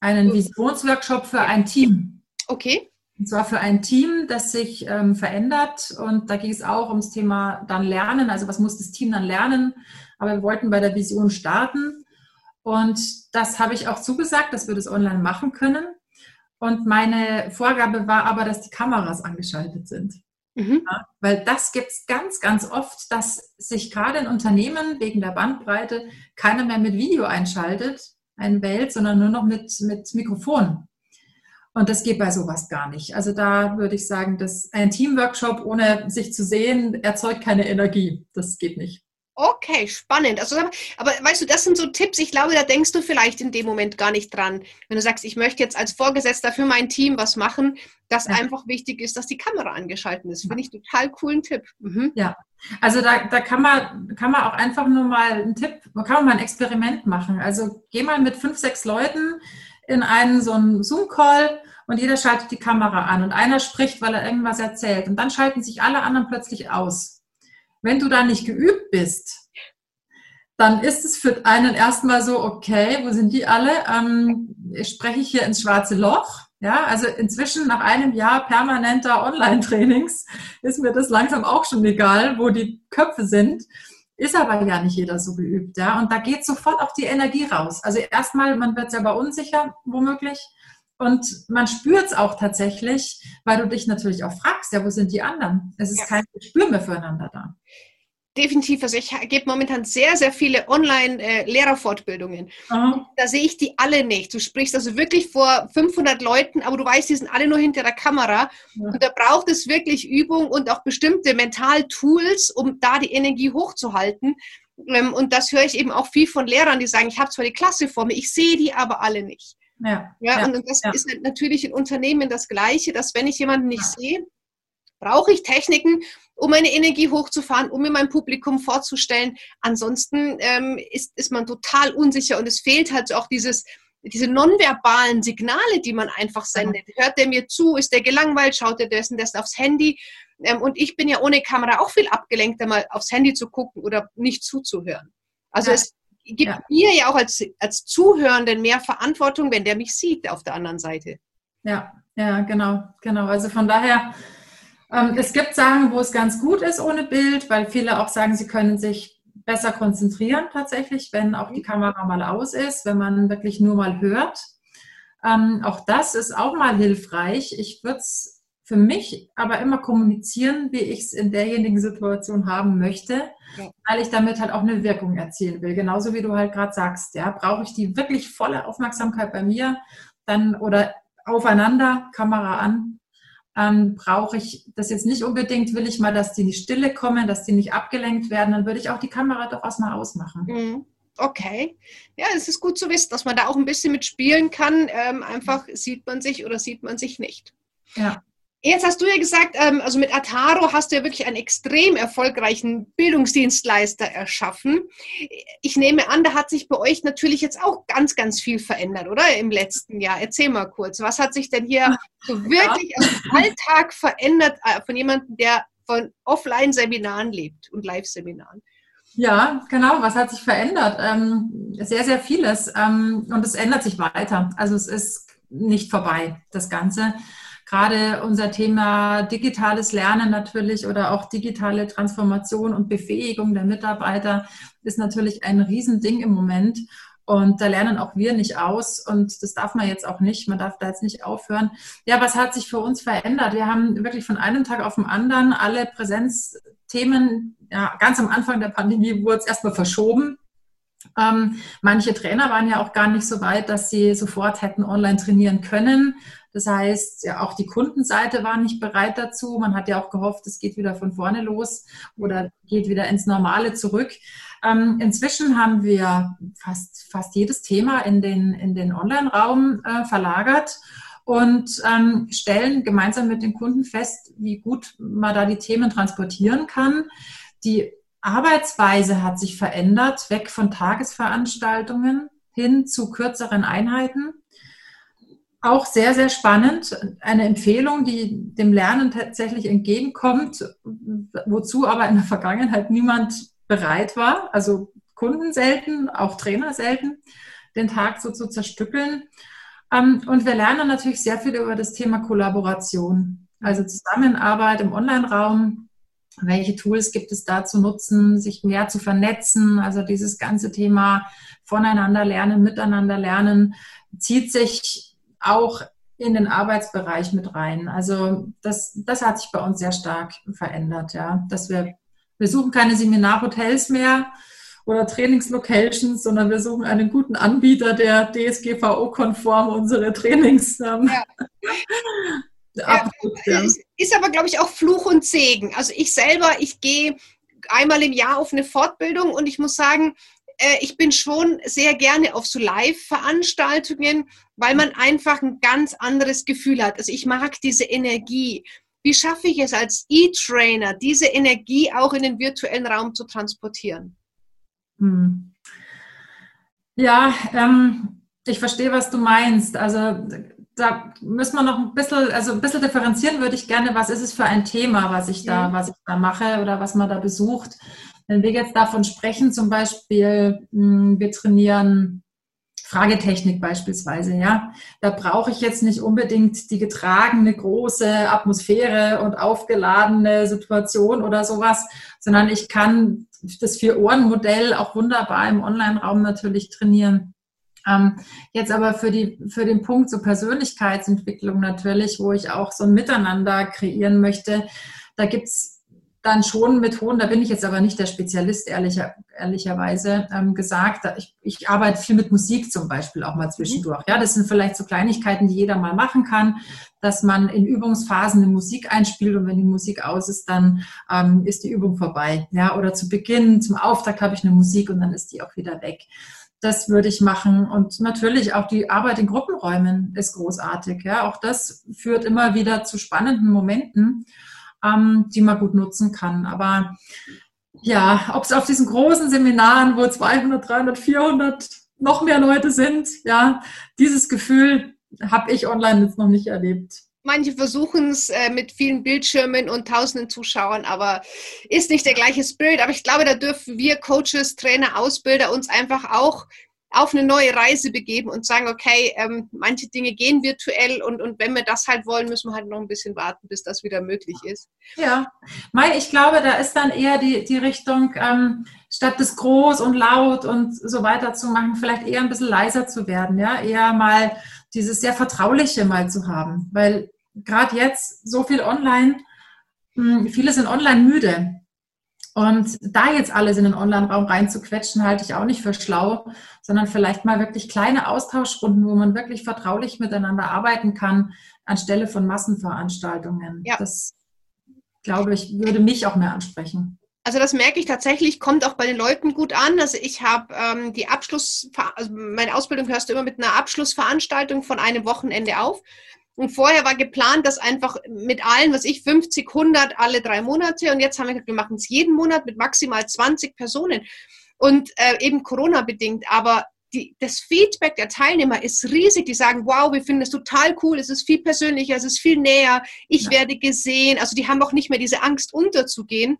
einen Visionsworkshop für ein Team. Okay. Und zwar für ein Team, das sich ähm, verändert. Und da ging es auch ums Thema dann Lernen. Also was muss das Team dann lernen? Aber wir wollten bei der Vision starten. Und das habe ich auch zugesagt, dass wir das online machen können. Und meine Vorgabe war aber, dass die Kameras angeschaltet sind. Mhm. Ja, weil das gibt es ganz, ganz oft, dass sich gerade in Unternehmen wegen der Bandbreite keiner mehr mit Video einschaltet, ein Welt, sondern nur noch mit, mit Mikrofon. Und das geht bei sowas gar nicht. Also da würde ich sagen, dass ein Teamworkshop ohne sich zu sehen erzeugt keine Energie. Das geht nicht. Okay, spannend. Also, aber weißt du, das sind so Tipps, ich glaube, da denkst du vielleicht in dem Moment gar nicht dran. Wenn du sagst, ich möchte jetzt als Vorgesetzter für mein Team was machen, dass ja. einfach wichtig ist, dass die Kamera angeschaltet ist. Finde ich total coolen Tipp. Mhm. Ja, also da, da kann, man, kann man auch einfach nur mal einen Tipp, man kann mal ein Experiment machen. Also geh mal mit fünf, sechs Leuten in einen so einen Zoom-Call und jeder schaltet die Kamera an und einer spricht, weil er irgendwas erzählt und dann schalten sich alle anderen plötzlich aus. Wenn du da nicht geübt bist, dann ist es für einen erstmal so, okay, wo sind die alle? Ähm, spreche ich hier ins schwarze Loch? Ja, also inzwischen nach einem Jahr permanenter Online-Trainings ist mir das langsam auch schon egal, wo die Köpfe sind. Ist aber ja nicht jeder so geübt, ja. Und da geht sofort auch die Energie raus. Also erstmal, man wird selber unsicher, womöglich. Und man spürt es auch tatsächlich, weil du dich natürlich auch fragst, ja, wo sind die anderen? Es ist ja. kein Gespür mehr füreinander da. Definitiv. Also ich gebe momentan sehr, sehr viele Online-Lehrerfortbildungen. Äh, da sehe ich die alle nicht. Du sprichst also wirklich vor 500 Leuten, aber du weißt, die sind alle nur hinter der Kamera. Ja. Und da braucht es wirklich Übung und auch bestimmte Mental-Tools, um da die Energie hochzuhalten. Ähm, und das höre ich eben auch viel von Lehrern, die sagen, ich habe zwar die Klasse vor mir, ich sehe die aber alle nicht. Ja, ja, ja und das ja. ist natürlich in Unternehmen das Gleiche, dass wenn ich jemanden nicht sehe, brauche ich Techniken, um meine Energie hochzufahren, um mir mein Publikum vorzustellen. Ansonsten ähm, ist, ist man total unsicher und es fehlt halt auch dieses, diese nonverbalen Signale, die man einfach sendet. Hört der mir zu? Ist der gelangweilt? Schaut er dessen das aufs Handy? Ähm, und ich bin ja ohne Kamera auch viel abgelenkt, mal aufs Handy zu gucken oder nicht zuzuhören. Also ja. es gibt ja. mir ja auch als, als Zuhörenden mehr Verantwortung, wenn der mich sieht auf der anderen Seite. Ja, ja, genau, genau. Also von daher es gibt Sachen, wo es ganz gut ist ohne Bild, weil viele auch sagen, sie können sich besser konzentrieren tatsächlich, wenn auch die Kamera mal aus ist, wenn man wirklich nur mal hört. Ähm, auch das ist auch mal hilfreich. Ich würde es für mich aber immer kommunizieren, wie ich es in derjenigen Situation haben möchte, ja. weil ich damit halt auch eine Wirkung erzielen will. Genauso wie du halt gerade sagst, ja, brauche ich die wirklich volle Aufmerksamkeit bei mir, dann oder aufeinander, Kamera an, ähm, brauche ich das jetzt nicht unbedingt, will ich mal, dass die in die Stille kommen, dass die nicht abgelenkt werden, dann würde ich auch die Kamera doch erstmal ausmachen. Mhm. Okay. Ja, es ist gut zu wissen, dass man da auch ein bisschen mitspielen kann. Ähm, einfach sieht man sich oder sieht man sich nicht. Ja. Jetzt hast du ja gesagt, ähm, also mit Ataro hast du ja wirklich einen extrem erfolgreichen Bildungsdienstleister erschaffen. Ich nehme an, da hat sich bei euch natürlich jetzt auch ganz, ganz viel verändert, oder? Im letzten Jahr. Erzähl mal kurz, was hat sich denn hier (laughs) so wirklich ja. im Alltag verändert äh, von jemandem, der von Offline-Seminaren lebt und Live-Seminaren? Ja, genau. Was hat sich verändert? Ähm, sehr, sehr vieles. Ähm, und es ändert sich weiter. Also es ist nicht vorbei, das Ganze gerade unser Thema digitales Lernen natürlich oder auch digitale Transformation und Befähigung der Mitarbeiter ist natürlich ein Riesending im Moment. Und da lernen auch wir nicht aus und das darf man jetzt auch nicht. Man darf da jetzt nicht aufhören. Ja, was hat sich für uns verändert? Wir haben wirklich von einem Tag auf den anderen alle Präsenzthemen, ja, ganz am Anfang der Pandemie wurde es erstmal verschoben. Ähm, manche Trainer waren ja auch gar nicht so weit, dass sie sofort hätten online trainieren können. Das heißt, ja, auch die Kundenseite war nicht bereit dazu. Man hat ja auch gehofft, es geht wieder von vorne los oder geht wieder ins Normale zurück. Ähm, inzwischen haben wir fast, fast jedes Thema in den, in den Online-Raum äh, verlagert und ähm, stellen gemeinsam mit den Kunden fest, wie gut man da die Themen transportieren kann. Die Arbeitsweise hat sich verändert, weg von Tagesveranstaltungen hin zu kürzeren Einheiten auch sehr, sehr spannend. Eine Empfehlung, die dem Lernen tatsächlich entgegenkommt, wozu aber in der Vergangenheit niemand bereit war. Also Kunden selten, auch Trainer selten, den Tag so zu zerstückeln. Ähm, und wir lernen natürlich sehr viel über das Thema Kollaboration, also Zusammenarbeit im Online-Raum. Welche Tools gibt es da zu nutzen, sich mehr zu vernetzen? Also dieses ganze Thema voneinander lernen, miteinander lernen, zieht sich auch in den Arbeitsbereich mit rein. Also das, das hat sich bei uns sehr stark verändert, ja. Dass wir, wir suchen keine Seminarhotels mehr oder Trainingslocations, sondern wir suchen einen guten Anbieter, der DSGVO-konform unsere Trainings ähm, ja. (laughs) ja, ist, aber, glaube ich, auch Fluch und Segen. Also ich selber, ich gehe einmal im Jahr auf eine Fortbildung und ich muss sagen, äh, ich bin schon sehr gerne auf so Live-Veranstaltungen, weil man einfach ein ganz anderes Gefühl hat. Also ich mag diese Energie. Wie schaffe ich es als E-Trainer, diese Energie auch in den virtuellen Raum zu transportieren? Hm. Ja, ähm, ich verstehe, was du meinst. Also da müssen wir noch ein bisschen, also ein bisschen differenzieren würde ich gerne, was ist es für ein Thema, was ich da, was ich da mache oder was man da besucht. Wenn wir jetzt davon sprechen, zum Beispiel, hm, wir trainieren Fragetechnik beispielsweise, ja, da brauche ich jetzt nicht unbedingt die getragene große Atmosphäre und aufgeladene Situation oder sowas, sondern ich kann das Vier-Ohren-Modell auch wunderbar im Online-Raum natürlich trainieren. Ähm, jetzt aber für, die, für den Punkt zur so Persönlichkeitsentwicklung natürlich, wo ich auch so ein Miteinander kreieren möchte, da gibt's dann schon Methoden, da bin ich jetzt aber nicht der Spezialist, ehrlicher, ehrlicherweise ähm, gesagt. Ich, ich arbeite viel mit Musik zum Beispiel auch mal zwischendurch. Ja, das sind vielleicht so Kleinigkeiten, die jeder mal machen kann, dass man in Übungsphasen eine Musik einspielt und wenn die Musik aus ist, dann ähm, ist die Übung vorbei. Ja, oder zu Beginn, zum Auftakt habe ich eine Musik und dann ist die auch wieder weg. Das würde ich machen. Und natürlich auch die Arbeit in Gruppenräumen ist großartig. Ja, auch das führt immer wieder zu spannenden Momenten ähm, die man gut nutzen kann. Aber ja, ob es auf diesen großen Seminaren, wo 200, 300, 400 noch mehr Leute sind, ja, dieses Gefühl habe ich online jetzt noch nicht erlebt. Manche versuchen es äh, mit vielen Bildschirmen und tausenden Zuschauern, aber ist nicht der gleiche Spirit. Aber ich glaube, da dürfen wir Coaches, Trainer, Ausbilder uns einfach auch auf eine neue Reise begeben und sagen, okay, ähm, manche Dinge gehen virtuell und, und wenn wir das halt wollen, müssen wir halt noch ein bisschen warten, bis das wieder möglich ist. Ja, Mai, ich glaube, da ist dann eher die, die Richtung, ähm, statt das groß und laut und so weiter zu machen, vielleicht eher ein bisschen leiser zu werden, ja, eher mal dieses sehr Vertrauliche mal zu haben, weil gerade jetzt so viel online, hm, viele sind online müde. Und da jetzt alles in den Online-Raum reinzuquetschen, halte ich auch nicht für schlau, sondern vielleicht mal wirklich kleine Austauschrunden, wo man wirklich vertraulich miteinander arbeiten kann, anstelle von Massenveranstaltungen. Ja. Das, glaube ich, würde mich auch mehr ansprechen. Also das merke ich tatsächlich, kommt auch bei den Leuten gut an. Also ich habe ähm, die Abschluss, also meine Ausbildung hörst du immer mit einer Abschlussveranstaltung von einem Wochenende auf. Und vorher war geplant, dass einfach mit allen, was ich, 50, 100 alle drei Monate. Und jetzt haben wir gesagt, wir machen es jeden Monat mit maximal 20 Personen. Und äh, eben Corona-bedingt. Aber die, das Feedback der Teilnehmer ist riesig. Die sagen, wow, wir finden es total cool, es ist viel persönlicher, es ist viel näher, ich ja. werde gesehen. Also die haben auch nicht mehr diese Angst unterzugehen.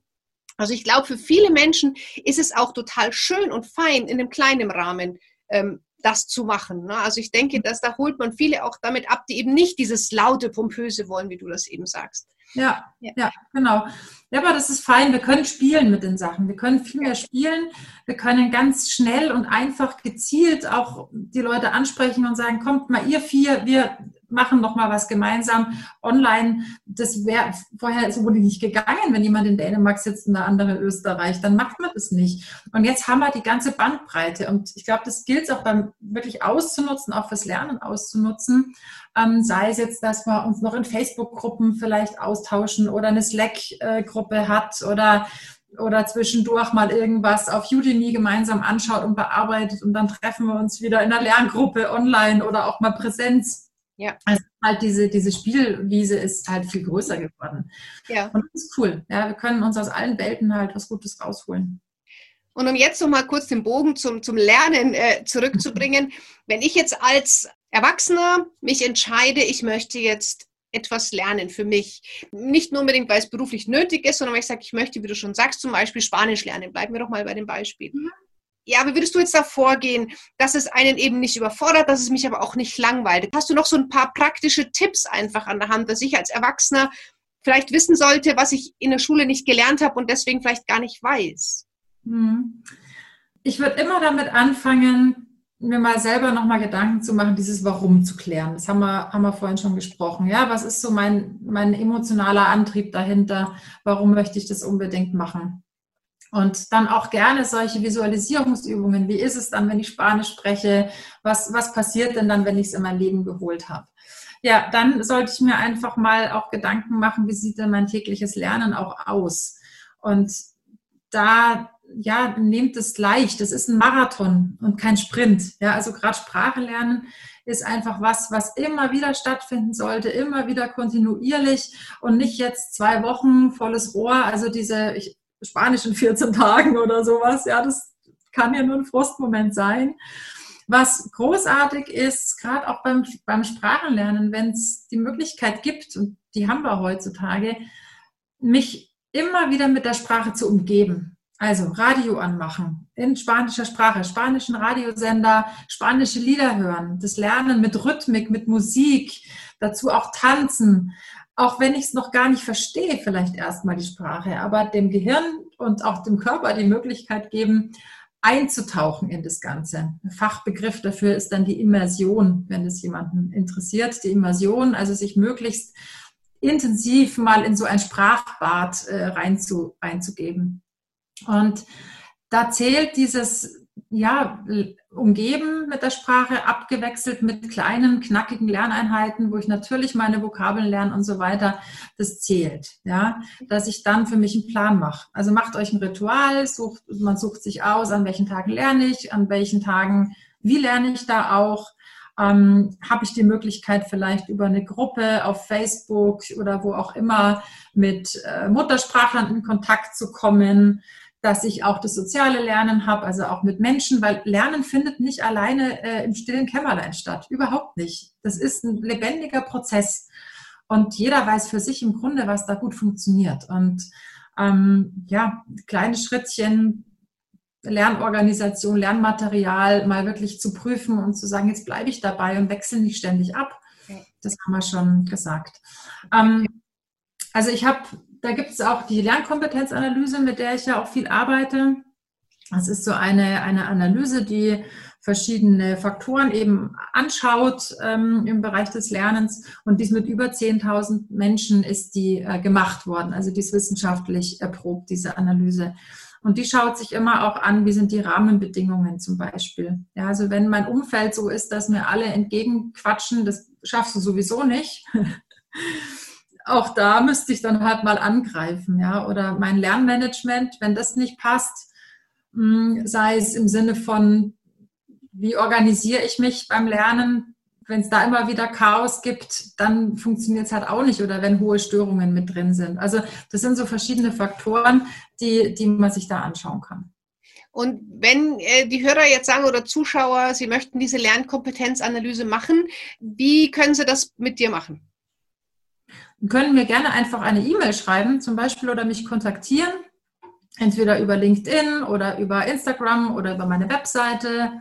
Also ich glaube, für viele Menschen ist es auch total schön und fein in einem kleinen Rahmen ähm, das zu machen. Ne? Also ich denke, dass da holt man viele auch damit ab, die eben nicht dieses laute, pompöse wollen, wie du das eben sagst. Ja, ja, ja, genau. Ja, aber das ist fein. Wir können spielen mit den Sachen. Wir können viel mehr spielen. Wir können ganz schnell und einfach gezielt auch die Leute ansprechen und sagen, kommt mal ihr vier, wir machen noch mal was gemeinsam online. Das wäre vorher so wurde nicht gegangen, wenn jemand in Dänemark sitzt und der andere in Österreich, dann macht man das nicht. Und jetzt haben wir die ganze Bandbreite und ich glaube, das gilt auch beim wirklich auszunutzen, auch fürs Lernen auszunutzen. Ähm, sei es jetzt, dass wir uns noch in Facebook-Gruppen vielleicht austauschen oder eine Slack-Gruppe hat oder oder zwischendurch mal irgendwas auf Udemy gemeinsam anschaut und bearbeitet und dann treffen wir uns wieder in einer Lerngruppe online oder auch mal Präsenz. Ja. Also halt diese, diese Spielwiese ist halt viel größer geworden. Ja. Und das ist cool. Ja, wir können uns aus allen Welten halt was Gutes rausholen. Und um jetzt noch mal kurz den Bogen zum, zum Lernen äh, zurückzubringen, (laughs) wenn ich jetzt als Erwachsener mich entscheide, ich möchte jetzt etwas lernen für mich. Nicht nur unbedingt, weil es beruflich nötig ist, sondern weil ich sage, ich möchte, wie du schon sagst, zum Beispiel Spanisch lernen. Bleiben wir doch mal bei dem Beispiel. Mhm ja, wie würdest du jetzt da vorgehen, dass es einen eben nicht überfordert, dass es mich aber auch nicht langweilt? Hast du noch so ein paar praktische Tipps einfach an der Hand, dass ich als Erwachsener vielleicht wissen sollte, was ich in der Schule nicht gelernt habe und deswegen vielleicht gar nicht weiß? Hm. Ich würde immer damit anfangen, mir mal selber nochmal Gedanken zu machen, dieses Warum zu klären. Das haben wir, haben wir vorhin schon gesprochen. Ja, was ist so mein, mein emotionaler Antrieb dahinter? Warum möchte ich das unbedingt machen? Und dann auch gerne solche Visualisierungsübungen. Wie ist es dann, wenn ich Spanisch spreche? Was, was passiert denn dann, wenn ich es in mein Leben geholt habe? Ja, dann sollte ich mir einfach mal auch Gedanken machen, wie sieht denn mein tägliches Lernen auch aus? Und da, ja, nehmt es leicht. Das ist ein Marathon und kein Sprint. Ja, also gerade Sprache lernen ist einfach was, was immer wieder stattfinden sollte, immer wieder kontinuierlich und nicht jetzt zwei Wochen volles Rohr. Also diese, ich Spanisch in 14 Tagen oder sowas. Ja, das kann ja nur ein Frustmoment sein. Was großartig ist, gerade auch beim, beim Sprachenlernen, wenn es die Möglichkeit gibt, und die haben wir heutzutage, mich immer wieder mit der Sprache zu umgeben. Also Radio anmachen in spanischer Sprache, spanischen Radiosender, spanische Lieder hören, das Lernen mit Rhythmik, mit Musik, dazu auch tanzen auch wenn ich es noch gar nicht verstehe, vielleicht erstmal die Sprache, aber dem Gehirn und auch dem Körper die Möglichkeit geben, einzutauchen in das Ganze. Ein Fachbegriff dafür ist dann die Immersion, wenn es jemanden interessiert. Die Immersion, also sich möglichst intensiv mal in so ein Sprachbad äh, reinzu, reinzugeben. Und da zählt dieses ja, umgeben mit der Sprache, abgewechselt mit kleinen, knackigen Lerneinheiten, wo ich natürlich meine Vokabeln lerne und so weiter. Das zählt, ja, dass ich dann für mich einen Plan mache. Also macht euch ein Ritual, sucht, man sucht sich aus, an welchen Tagen lerne ich, an welchen Tagen, wie lerne ich da auch. Ähm, habe ich die Möglichkeit, vielleicht über eine Gruppe auf Facebook oder wo auch immer mit äh, Muttersprachlern in Kontakt zu kommen dass ich auch das soziale Lernen habe, also auch mit Menschen, weil Lernen findet nicht alleine äh, im stillen Kämmerlein statt. Überhaupt nicht. Das ist ein lebendiger Prozess. Und jeder weiß für sich im Grunde, was da gut funktioniert. Und ähm, ja, kleine Schrittchen, Lernorganisation, Lernmaterial mal wirklich zu prüfen und zu sagen, jetzt bleibe ich dabei und wechsle nicht ständig ab. Das haben wir schon gesagt. Ähm, also ich habe da gibt es auch die Lernkompetenzanalyse, mit der ich ja auch viel arbeite. Das ist so eine, eine Analyse, die verschiedene Faktoren eben anschaut ähm, im Bereich des Lernens. Und dies mit über 10.000 Menschen ist die äh, gemacht worden. Also die ist wissenschaftlich erprobt, diese Analyse. Und die schaut sich immer auch an, wie sind die Rahmenbedingungen zum Beispiel. Ja, also wenn mein Umfeld so ist, dass mir alle entgegenquatschen, das schaffst du sowieso nicht. (laughs) auch da müsste ich dann halt mal angreifen, ja, oder mein Lernmanagement, wenn das nicht passt, hm, sei es im Sinne von, wie organisiere ich mich beim Lernen, wenn es da immer wieder Chaos gibt, dann funktioniert es halt auch nicht oder wenn hohe Störungen mit drin sind. Also das sind so verschiedene Faktoren, die, die man sich da anschauen kann. Und wenn äh, die Hörer jetzt sagen oder Zuschauer, sie möchten diese Lernkompetenzanalyse machen, wie können sie das mit dir machen? Können mir gerne einfach eine E-Mail schreiben, zum Beispiel, oder mich kontaktieren. Entweder über LinkedIn oder über Instagram oder über meine Webseite.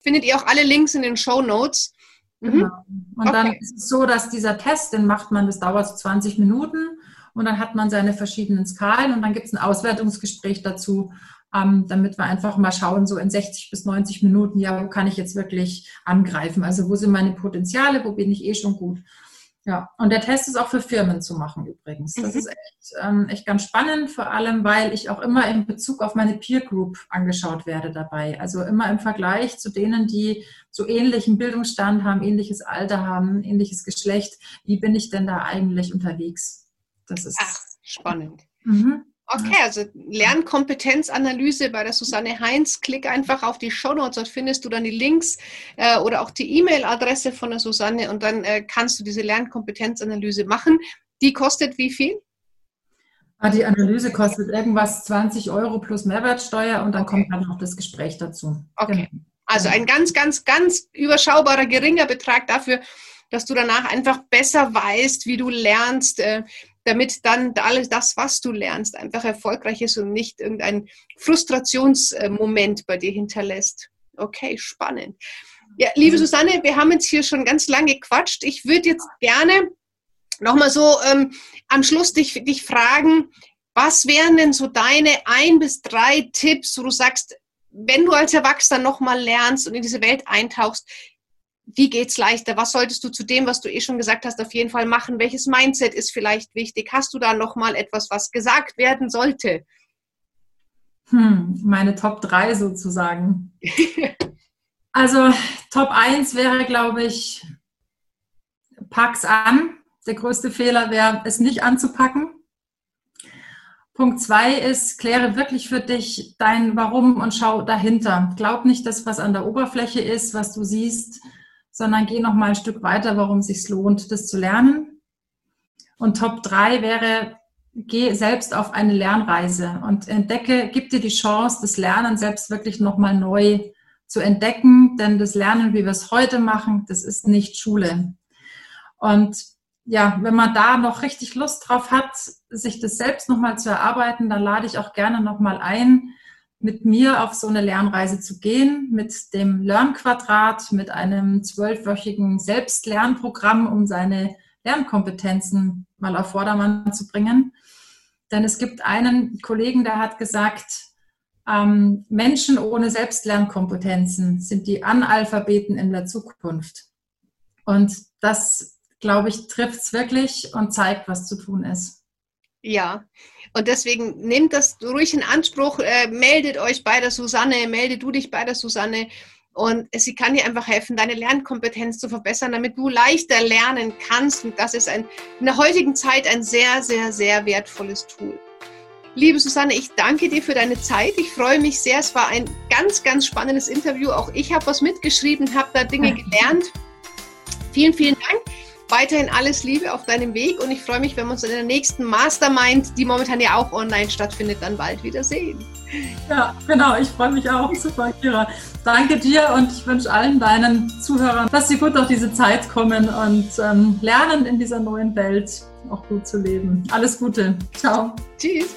Findet ihr auch alle Links in den Show Notes? Mhm. Genau. Und okay. dann ist es so, dass dieser Test, den macht man, das dauert so 20 Minuten und dann hat man seine verschiedenen Skalen und dann gibt es ein Auswertungsgespräch dazu, ähm, damit wir einfach mal schauen, so in 60 bis 90 Minuten, ja, wo kann ich jetzt wirklich angreifen? Also wo sind meine Potenziale, wo bin ich eh schon gut? Ja, und der Test ist auch für Firmen zu machen übrigens. Das mhm. ist echt, ähm, echt ganz spannend, vor allem weil ich auch immer in Bezug auf meine Peer Group angeschaut werde dabei. Also immer im Vergleich zu denen, die so ähnlichen Bildungsstand haben, ähnliches Alter haben, ähnliches Geschlecht. Wie bin ich denn da eigentlich unterwegs? Das ist Ach, spannend. Mhm. Okay, also Lernkompetenzanalyse bei der Susanne Heinz. Klick einfach auf die Show Notes, dort findest du dann die Links äh, oder auch die E-Mail-Adresse von der Susanne und dann äh, kannst du diese Lernkompetenzanalyse machen. Die kostet wie viel? Ah, die Analyse kostet irgendwas 20 Euro plus Mehrwertsteuer und dann okay. kommt dann noch das Gespräch dazu. Okay. Genau. Also ein ganz, ganz, ganz überschaubarer, geringer Betrag dafür, dass du danach einfach besser weißt, wie du lernst, äh, damit dann alles das, was du lernst, einfach erfolgreich ist und nicht irgendein Frustrationsmoment bei dir hinterlässt. Okay, spannend. Ja, liebe Susanne, wir haben jetzt hier schon ganz lange gequatscht. Ich würde jetzt gerne nochmal so ähm, am Schluss dich, dich fragen, was wären denn so deine ein bis drei Tipps, wo du sagst, wenn du als Erwachsener nochmal lernst und in diese Welt eintauchst, wie geht's leichter? Was solltest du zu dem, was du eh schon gesagt hast, auf jeden Fall machen? Welches Mindset ist vielleicht wichtig? Hast du da noch mal etwas, was gesagt werden sollte? Hm, meine Top 3 sozusagen. (laughs) also Top 1 wäre, glaube ich, pack's an. Der größte Fehler wäre, es nicht anzupacken. Punkt 2 ist, kläre wirklich für dich dein Warum und schau dahinter. Glaub nicht, dass was an der Oberfläche ist, was du siehst, sondern geh noch mal ein Stück weiter, warum es sich lohnt, das zu lernen. Und Top 3 wäre, geh selbst auf eine Lernreise und entdecke, gib dir die Chance, das Lernen selbst wirklich noch mal neu zu entdecken, denn das Lernen, wie wir es heute machen, das ist nicht Schule. Und ja, wenn man da noch richtig Lust drauf hat, sich das selbst noch mal zu erarbeiten, dann lade ich auch gerne noch mal ein, mit mir auf so eine Lernreise zu gehen, mit dem Lernquadrat, mit einem zwölfwöchigen Selbstlernprogramm, um seine Lernkompetenzen mal auf Vordermann zu bringen. Denn es gibt einen Kollegen, der hat gesagt, ähm, Menschen ohne Selbstlernkompetenzen sind die Analphabeten in der Zukunft. Und das glaube ich, trifft es wirklich und zeigt, was zu tun ist. Ja, und deswegen nehmt das ruhig in Anspruch, äh, meldet euch bei der Susanne, melde du dich bei der Susanne und sie kann dir einfach helfen, deine Lernkompetenz zu verbessern, damit du leichter lernen kannst. Und das ist ein, in der heutigen Zeit ein sehr, sehr, sehr wertvolles Tool. Liebe Susanne, ich danke dir für deine Zeit. Ich freue mich sehr. Es war ein ganz, ganz spannendes Interview. Auch ich habe was mitgeschrieben, habe da Dinge (laughs) gelernt. Vielen, vielen Dank. Weiterhin alles Liebe auf deinem Weg und ich freue mich, wenn wir uns in der nächsten Mastermind, die momentan ja auch online stattfindet, dann bald wieder sehen. Ja, genau. Ich freue mich auch. Super, Kira. Danke dir und ich wünsche allen deinen Zuhörern, dass sie gut durch diese Zeit kommen und ähm, lernen in dieser neuen Welt auch gut zu leben. Alles Gute. Ciao. Tschüss.